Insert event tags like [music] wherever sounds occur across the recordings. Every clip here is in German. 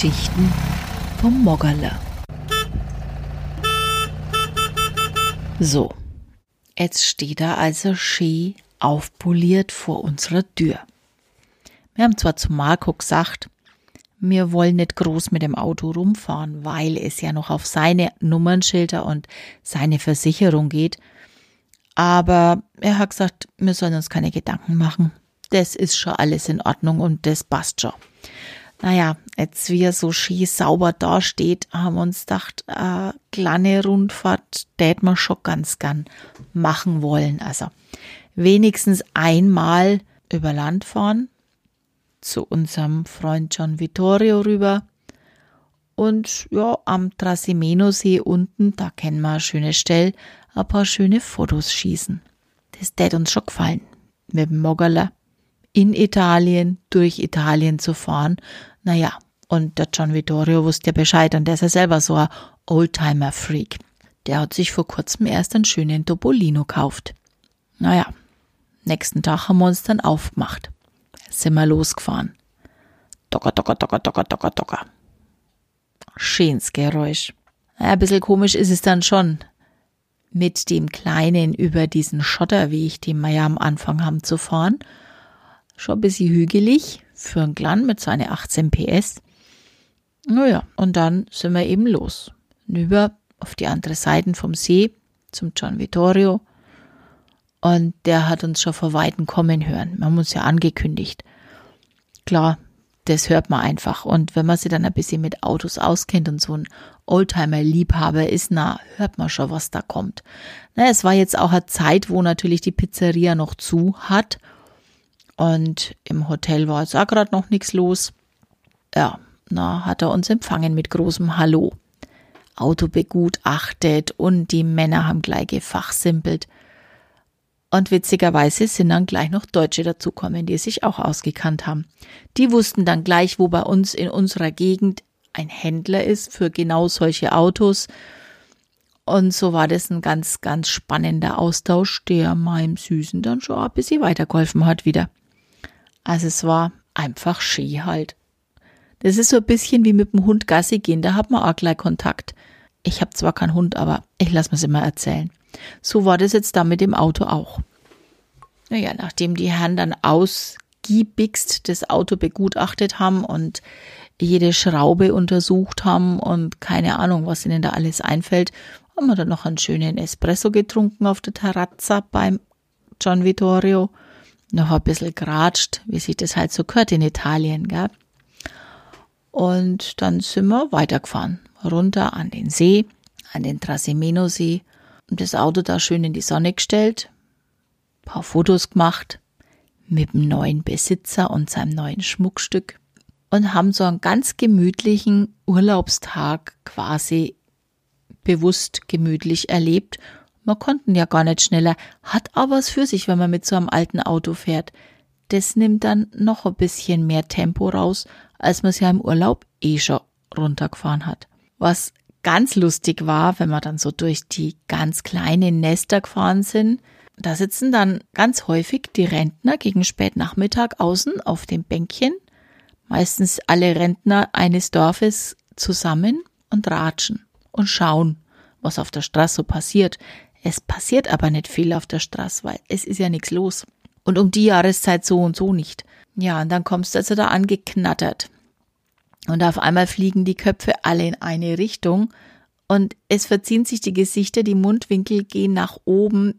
Geschichten vom Moggerle. So, jetzt steht er also schön aufpoliert vor unserer Tür. Wir haben zwar zu Marco gesagt, wir wollen nicht groß mit dem Auto rumfahren, weil es ja noch auf seine Nummernschilder und seine Versicherung geht. Aber er hat gesagt, wir sollen uns keine Gedanken machen. Das ist schon alles in Ordnung und das passt schon. Naja, jetzt wie er so schön sauber dasteht, haben wir uns gedacht, eine kleine Rundfahrt tät man schon ganz gern machen wollen. Also wenigstens einmal über Land fahren, zu unserem Freund John Vittorio rüber. Und ja, am Trasimeno-See unten, da kennen wir eine schöne Stelle, ein paar schöne Fotos schießen. Das tät uns schon gefallen. Mit dem Moggerler in Italien, durch Italien zu fahren. Naja, und der John Vittorio wusste ja Bescheid und der ist ja selber so ein Oldtimer-Freak. Der hat sich vor kurzem erst einen schönen Topolino gekauft. Naja, nächsten Tag haben wir uns dann aufgemacht. Sind wir losgefahren. Docker, docker, docker, docker, docker, docker. Schönes Geräusch. Naja, ein bisschen komisch ist es dann schon. Mit dem Kleinen über diesen Schotterweg, den wir ja am Anfang haben zu fahren. Schon ein bisschen hügelig für ein Glan mit seinen 18 PS. Naja, und dann sind wir eben los. Über auf die andere Seite vom See zum John Vittorio. Und der hat uns schon vor Weitem kommen hören. Man muss ja angekündigt. Klar, das hört man einfach. Und wenn man sich dann ein bisschen mit Autos auskennt und so ein Oldtimer-Liebhaber ist, na, hört man schon, was da kommt. Na, es war jetzt auch eine Zeit, wo natürlich die Pizzeria noch zu hat. Und im Hotel war jetzt auch gerade noch nichts los. Ja, na, hat er uns empfangen mit großem Hallo. Auto begutachtet und die Männer haben gleich gefachsimpelt. Und witzigerweise sind dann gleich noch Deutsche dazukommen, die sich auch ausgekannt haben. Die wussten dann gleich, wo bei uns in unserer Gegend ein Händler ist für genau solche Autos. Und so war das ein ganz, ganz spannender Austausch, der meinem Süßen dann schon ein bisschen weitergeholfen hat wieder. Also es war einfach Ski halt. Das ist so ein bisschen wie mit dem Hund Gassi gehen, da hat man auch gleich Kontakt. Ich habe zwar keinen Hund, aber ich lasse mir's immer erzählen. So war das jetzt da mit dem Auto auch. Naja, nachdem die Herren dann ausgiebigst das Auto begutachtet haben und jede Schraube untersucht haben und keine Ahnung, was ihnen da alles einfällt, haben wir dann noch einen schönen Espresso getrunken auf der Terrazza beim John Vittorio. Noch ein bisschen geratscht, wie sich das halt so gehört in Italien, gell? Und dann sind wir weitergefahren, runter an den See, an den Trasimeno-See und das Auto da schön in die Sonne gestellt, paar Fotos gemacht mit dem neuen Besitzer und seinem neuen Schmuckstück und haben so einen ganz gemütlichen Urlaubstag quasi bewusst gemütlich erlebt. Man konnten ja gar nicht schneller, hat aber was für sich, wenn man mit so einem alten Auto fährt. Das nimmt dann noch ein bisschen mehr Tempo raus, als man es ja im Urlaub eh schon runtergefahren hat. Was ganz lustig war, wenn wir dann so durch die ganz kleinen Nester gefahren sind. Da sitzen dann ganz häufig die Rentner gegen Spätnachmittag außen auf dem Bänkchen, meistens alle Rentner eines Dorfes zusammen und ratschen und schauen, was auf der Straße passiert. Es passiert aber nicht viel auf der Straße, weil es ist ja nichts los. Und um die Jahreszeit so und so nicht. Ja, und dann kommst du also da angeknattert. Und auf einmal fliegen die Köpfe alle in eine Richtung und es verziehen sich die Gesichter, die Mundwinkel gehen nach oben,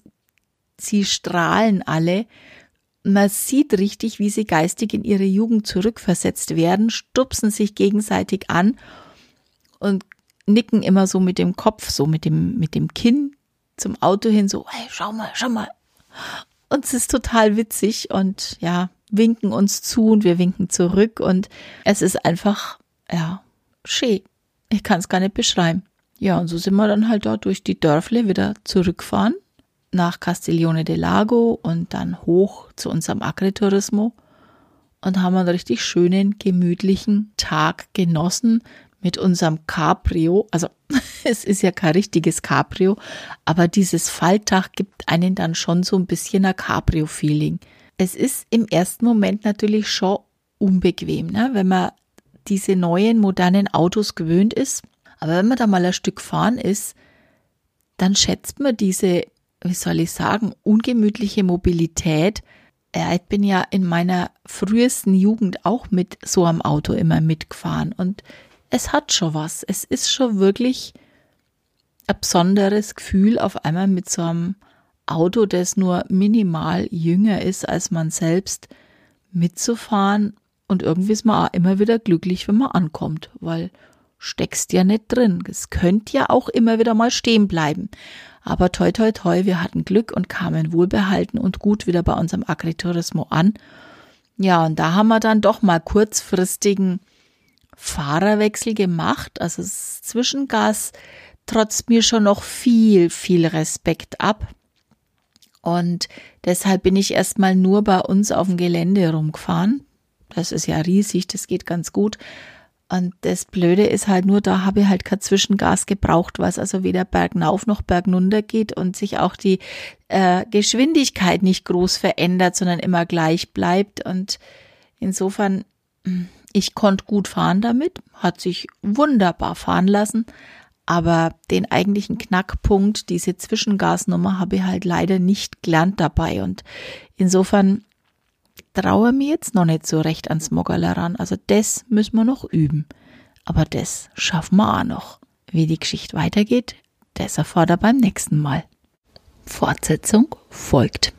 sie strahlen alle. Man sieht richtig, wie sie geistig in ihre Jugend zurückversetzt werden, stupsen sich gegenseitig an und nicken immer so mit dem Kopf, so mit dem, mit dem Kinn zum Auto hin, so, hey, schau mal, schau mal. Und es ist total witzig und ja, winken uns zu und wir winken zurück und es ist einfach, ja, schön. Ich kann es gar nicht beschreiben. Ja, und so sind wir dann halt dort durch die Dörfle wieder zurückfahren nach Castiglione del Lago und dann hoch zu unserem Agriturismo und haben einen richtig schönen, gemütlichen Tag genossen mit unserem Cabrio. Also [laughs] es ist ja kein richtiges Cabrio, aber dieses Faltdach gibt einen dann schon so ein bisschen ein Cabrio-Feeling. Es ist im ersten Moment natürlich schon unbequem, ne? wenn man diese neuen modernen Autos gewöhnt ist. Aber wenn man da mal ein Stück gefahren ist, dann schätzt man diese, wie soll ich sagen, ungemütliche Mobilität. Ich bin ja in meiner frühesten Jugend auch mit so einem Auto immer mitgefahren und es hat schon was. Es ist schon wirklich ein besonderes Gefühl, auf einmal mit so einem Auto, das nur minimal jünger ist als man selbst, mitzufahren. Und irgendwie ist man auch immer wieder glücklich, wenn man ankommt, weil steckst ja nicht drin. Es könnte ja auch immer wieder mal stehen bleiben. Aber toi toi toi, wir hatten Glück und kamen wohlbehalten und gut wieder bei unserem Agriturismo an. Ja, und da haben wir dann doch mal kurzfristigen Fahrerwechsel gemacht. Also das Zwischengas trotz mir schon noch viel, viel Respekt ab. Und deshalb bin ich erstmal nur bei uns auf dem Gelände rumgefahren. Das ist ja riesig, das geht ganz gut. Und das Blöde ist halt nur, da habe ich halt kein Zwischengas gebraucht, was also weder bergauf noch bergunter geht und sich auch die äh, Geschwindigkeit nicht groß verändert, sondern immer gleich bleibt. Und insofern, ich konnte gut fahren damit, hat sich wunderbar fahren lassen. Aber den eigentlichen Knackpunkt, diese Zwischengasnummer, habe ich halt leider nicht gelernt dabei. Und insofern traue mir jetzt noch nicht so recht ans Moggerler ran. Also das müssen wir noch üben. Aber das schaffen wir auch noch. Wie die Geschichte weitergeht, das ihr beim nächsten Mal. Fortsetzung folgt.